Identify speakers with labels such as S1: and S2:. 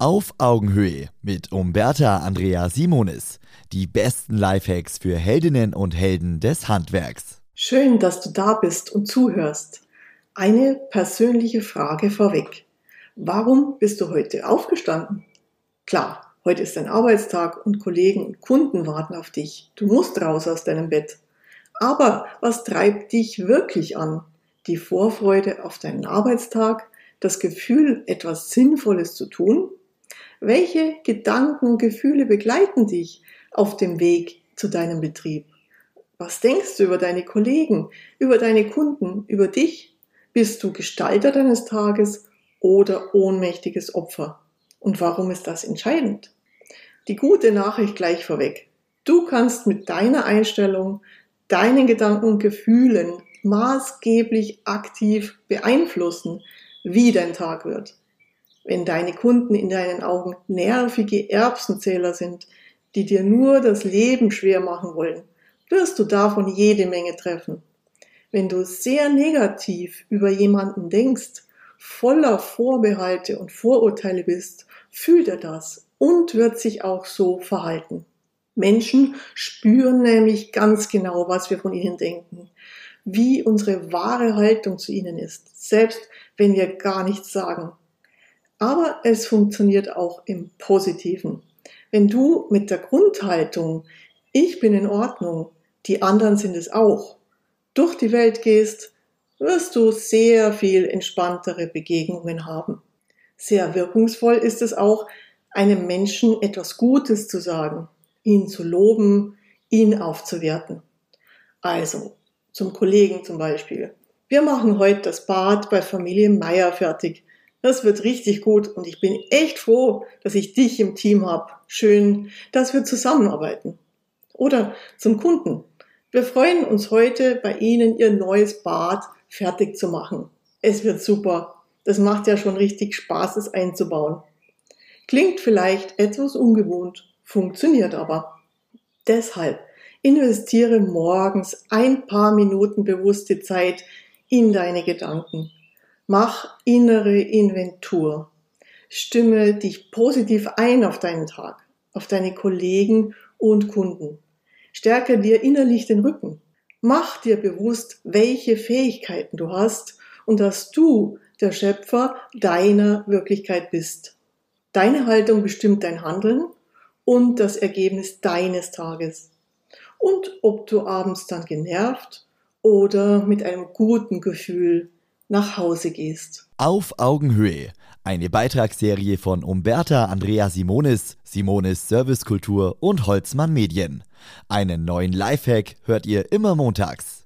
S1: Auf Augenhöhe mit Umberta Andrea Simonis. Die besten Lifehacks für Heldinnen und Helden des Handwerks.
S2: Schön, dass du da bist und zuhörst. Eine persönliche Frage vorweg. Warum bist du heute aufgestanden? Klar, heute ist dein Arbeitstag und Kollegen und Kunden warten auf dich. Du musst raus aus deinem Bett. Aber was treibt dich wirklich an? Die Vorfreude auf deinen Arbeitstag, das Gefühl, etwas Sinnvolles zu tun? Welche Gedanken und Gefühle begleiten dich auf dem Weg zu deinem Betrieb? Was denkst du über deine Kollegen, über deine Kunden, über dich? Bist du Gestalter deines Tages oder ohnmächtiges Opfer? Und warum ist das entscheidend? Die gute Nachricht gleich vorweg. Du kannst mit deiner Einstellung, deinen Gedanken und Gefühlen maßgeblich aktiv beeinflussen, wie dein Tag wird. Wenn deine Kunden in deinen Augen nervige Erbsenzähler sind, die dir nur das Leben schwer machen wollen, wirst du davon jede Menge treffen. Wenn du sehr negativ über jemanden denkst, voller Vorbehalte und Vorurteile bist, fühlt er das und wird sich auch so verhalten. Menschen spüren nämlich ganz genau, was wir von ihnen denken, wie unsere wahre Haltung zu ihnen ist, selbst wenn wir gar nichts sagen. Aber es funktioniert auch im Positiven. Wenn du mit der Grundhaltung, ich bin in Ordnung, die anderen sind es auch, durch die Welt gehst, wirst du sehr viel entspanntere Begegnungen haben. Sehr wirkungsvoll ist es auch, einem Menschen etwas Gutes zu sagen, ihn zu loben, ihn aufzuwerten. Also, zum Kollegen zum Beispiel. Wir machen heute das Bad bei Familie Meier fertig. Das wird richtig gut und ich bin echt froh, dass ich dich im Team habe. Schön, dass wir zusammenarbeiten. Oder zum Kunden. Wir freuen uns heute bei Ihnen Ihr neues Bad fertig zu machen. Es wird super. Das macht ja schon richtig Spaß, es einzubauen. Klingt vielleicht etwas ungewohnt, funktioniert aber. Deshalb investiere morgens ein paar Minuten bewusste Zeit in deine Gedanken. Mach innere Inventur. Stimme dich positiv ein auf deinen Tag, auf deine Kollegen und Kunden. Stärke dir innerlich den Rücken. Mach dir bewusst, welche Fähigkeiten du hast und dass du der Schöpfer deiner Wirklichkeit bist. Deine Haltung bestimmt dein Handeln und das Ergebnis deines Tages. Und ob du abends dann genervt oder mit einem guten Gefühl nach Hause gehst.
S1: Auf Augenhöhe. Eine Beitragsserie von Umberta Andrea Simonis, Simonis Servicekultur und Holzmann Medien. Einen neuen Lifehack hört ihr immer montags.